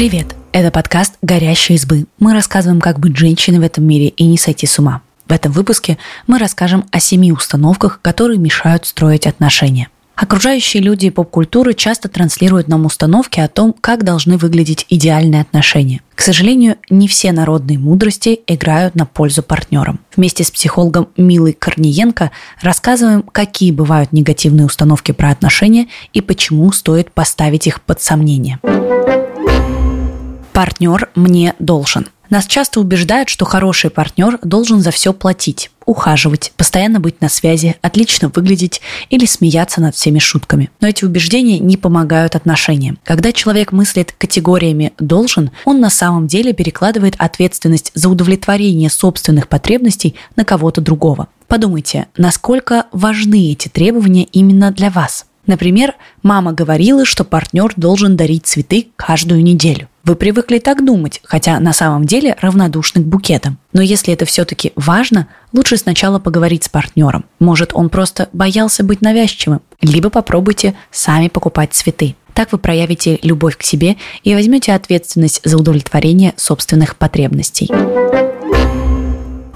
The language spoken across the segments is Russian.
Привет! Это подкаст «Горящие избы». Мы рассказываем, как быть женщиной в этом мире и не сойти с ума. В этом выпуске мы расскажем о семи установках, которые мешают строить отношения. Окружающие люди и поп-культуры часто транслируют нам установки о том, как должны выглядеть идеальные отношения. К сожалению, не все народные мудрости играют на пользу партнерам. Вместе с психологом Милой Корниенко рассказываем, какие бывают негативные установки про отношения и почему стоит поставить их под сомнение. Партнер мне должен – нас часто убеждают, что хороший партнер должен за все платить, ухаживать, постоянно быть на связи, отлично выглядеть или смеяться над всеми шутками. Но эти убеждения не помогают отношениям. Когда человек мыслит категориями «должен», он на самом деле перекладывает ответственность за удовлетворение собственных потребностей на кого-то другого. Подумайте, насколько важны эти требования именно для вас. Например, мама говорила, что партнер должен дарить цветы каждую неделю. Вы привыкли так думать, хотя на самом деле равнодушны к букетам. Но если это все-таки важно, лучше сначала поговорить с партнером. Может, он просто боялся быть навязчивым. Либо попробуйте сами покупать цветы. Так вы проявите любовь к себе и возьмете ответственность за удовлетворение собственных потребностей.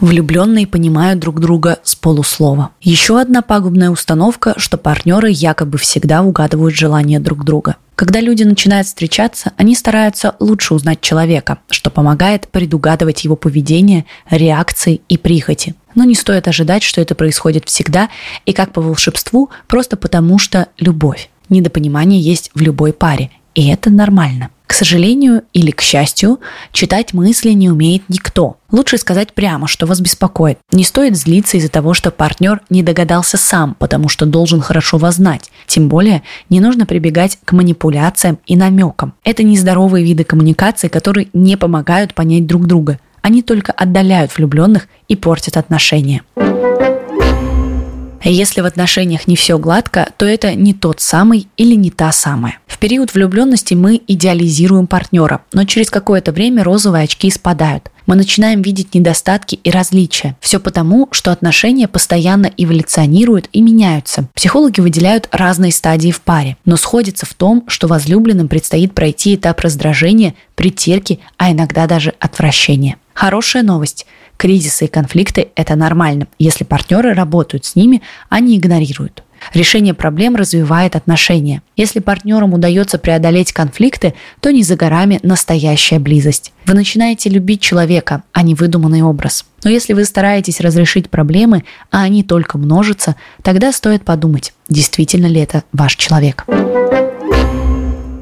Влюбленные понимают друг друга с полуслова. Еще одна пагубная установка, что партнеры якобы всегда угадывают желания друг друга. Когда люди начинают встречаться, они стараются лучше узнать человека, что помогает предугадывать его поведение, реакции и прихоти. Но не стоит ожидать, что это происходит всегда и как по волшебству, просто потому что любовь. Недопонимание есть в любой паре, и это нормально. К сожалению или к счастью, читать мысли не умеет никто. Лучше сказать прямо, что вас беспокоит. Не стоит злиться из-за того, что партнер не догадался сам, потому что должен хорошо вас знать. Тем более, не нужно прибегать к манипуляциям и намекам. Это нездоровые виды коммуникации, которые не помогают понять друг друга. Они только отдаляют влюбленных и портят отношения. Если в отношениях не все гладко, то это не тот самый или не та самая. В период влюбленности мы идеализируем партнера, но через какое-то время розовые очки спадают. Мы начинаем видеть недостатки и различия. Все потому, что отношения постоянно эволюционируют и меняются. Психологи выделяют разные стадии в паре, но сходятся в том, что возлюбленным предстоит пройти этап раздражения, притирки, а иногда даже отвращения. Хорошая новость. Кризисы и конфликты – это нормально, если партнеры работают с ними, а не игнорируют. Решение проблем развивает отношения. Если партнерам удается преодолеть конфликты, то не за горами настоящая близость. Вы начинаете любить человека, а не выдуманный образ. Но если вы стараетесь разрешить проблемы, а они только множатся, тогда стоит подумать, действительно ли это ваш человек.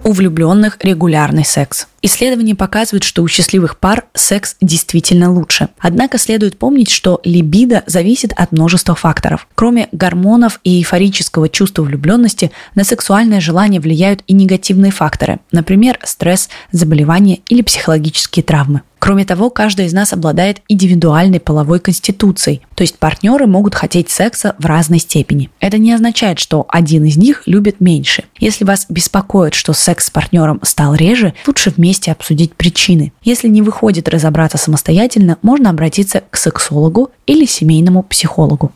У влюбленных регулярный секс. Исследования показывают, что у счастливых пар секс действительно лучше. Однако следует помнить, что либидо зависит от множества факторов. Кроме гормонов и эйфорического чувства влюбленности, на сексуальное желание влияют и негативные факторы, например, стресс, заболевания или психологические травмы. Кроме того, каждый из нас обладает индивидуальной половой конституцией, то есть партнеры могут хотеть секса в разной степени. Это не означает, что один из них любит меньше. Если вас беспокоит, что секс с партнером стал реже, лучше вместе обсудить причины. Если не выходит разобраться самостоятельно, можно обратиться к сексологу или семейному психологу.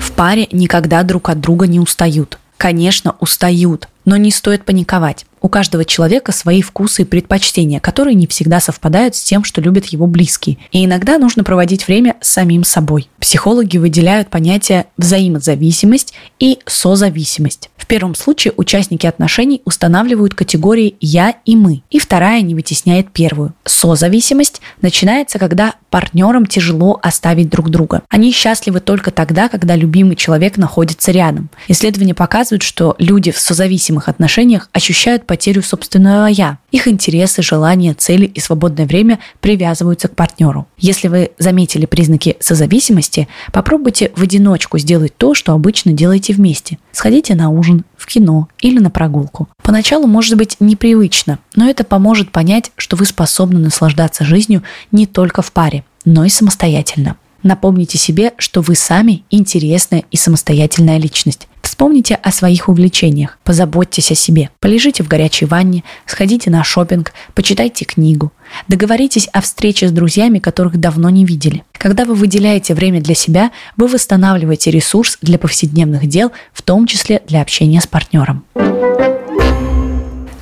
В паре никогда друг от друга не устают. Конечно, устают, но не стоит паниковать. У каждого человека свои вкусы и предпочтения, которые не всегда совпадают с тем, что любят его близкие. И иногда нужно проводить время с самим собой. Психологи выделяют понятия взаимозависимость и созависимость. В первом случае участники отношений устанавливают категории «я» и «мы», и вторая не вытесняет первую. Созависимость начинается, когда партнерам тяжело оставить друг друга. Они счастливы только тогда, когда любимый человек находится рядом. Исследования показывают, что люди в созависимых отношениях ощущают потерю собственного «я». Их интересы, желания, цели и свободное время привязываются к партнеру. Если вы заметили признаки созависимости, попробуйте в одиночку сделать то, что обычно делаете вместе. Сходите на ужин, в кино или на прогулку. Поначалу может быть непривычно, но это поможет понять, что вы способны наслаждаться жизнью не только в паре, но и самостоятельно. Напомните себе, что вы сами интересная и самостоятельная личность. Вспомните о своих увлечениях, позаботьтесь о себе. Полежите в горячей ванне, сходите на шопинг, почитайте книгу. Договоритесь о встрече с друзьями, которых давно не видели. Когда вы выделяете время для себя, вы восстанавливаете ресурс для повседневных дел, в том числе для общения с партнером.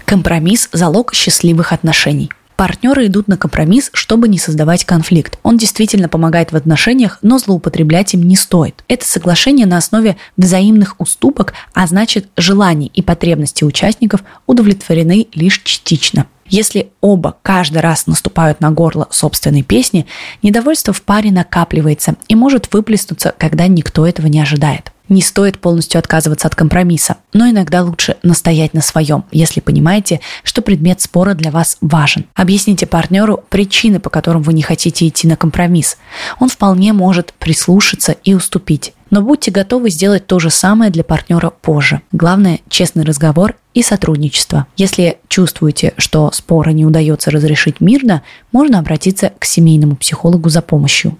Компромисс – залог счастливых отношений. Партнеры идут на компромисс, чтобы не создавать конфликт. Он действительно помогает в отношениях, но злоупотреблять им не стоит. Это соглашение на основе взаимных уступок, а значит желания и потребности участников удовлетворены лишь частично. Если оба каждый раз наступают на горло собственной песни, недовольство в паре накапливается и может выплеснуться, когда никто этого не ожидает. Не стоит полностью отказываться от компромисса, но иногда лучше настоять на своем, если понимаете, что предмет спора для вас важен. Объясните партнеру причины, по которым вы не хотите идти на компромисс. Он вполне может прислушаться и уступить. Но будьте готовы сделать то же самое для партнера позже. Главное – честный разговор и сотрудничество. Если чувствуете, что споры не удается разрешить мирно, можно обратиться к семейному психологу за помощью.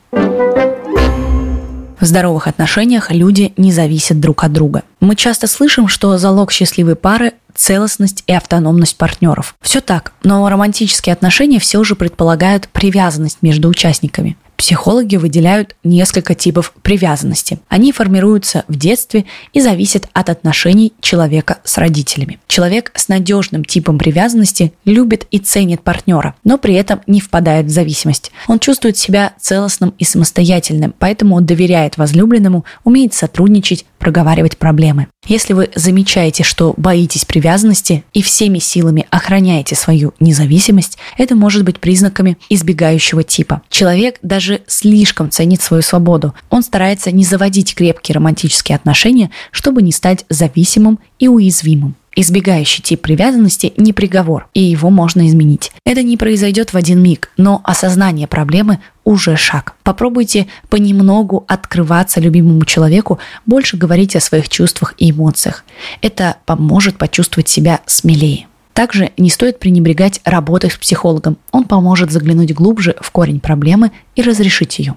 В здоровых отношениях люди не зависят друг от друга. Мы часто слышим, что залог счастливой пары целостность и автономность партнеров. Все так, но романтические отношения все же предполагают привязанность между участниками. Психологи выделяют несколько типов привязанности. Они формируются в детстве и зависят от отношений человека с родителями. Человек с надежным типом привязанности любит и ценит партнера, но при этом не впадает в зависимость. Он чувствует себя целостным и самостоятельным, поэтому он доверяет возлюбленному, умеет сотрудничать, проговаривать проблемы. Если вы замечаете, что боитесь привязанности и всеми силами охраняете свою независимость, это может быть признаками избегающего типа. Человек даже слишком ценит свою свободу. Он старается не заводить крепкие романтические отношения, чтобы не стать зависимым и уязвимым. Избегающий тип привязанности не приговор, и его можно изменить. Это не произойдет в один миг, но осознание проблемы уже шаг. Попробуйте понемногу открываться любимому человеку, больше говорить о своих чувствах и эмоциях. Это поможет почувствовать себя смелее. Также не стоит пренебрегать работой с психологом. Он поможет заглянуть глубже в корень проблемы и разрешить ее.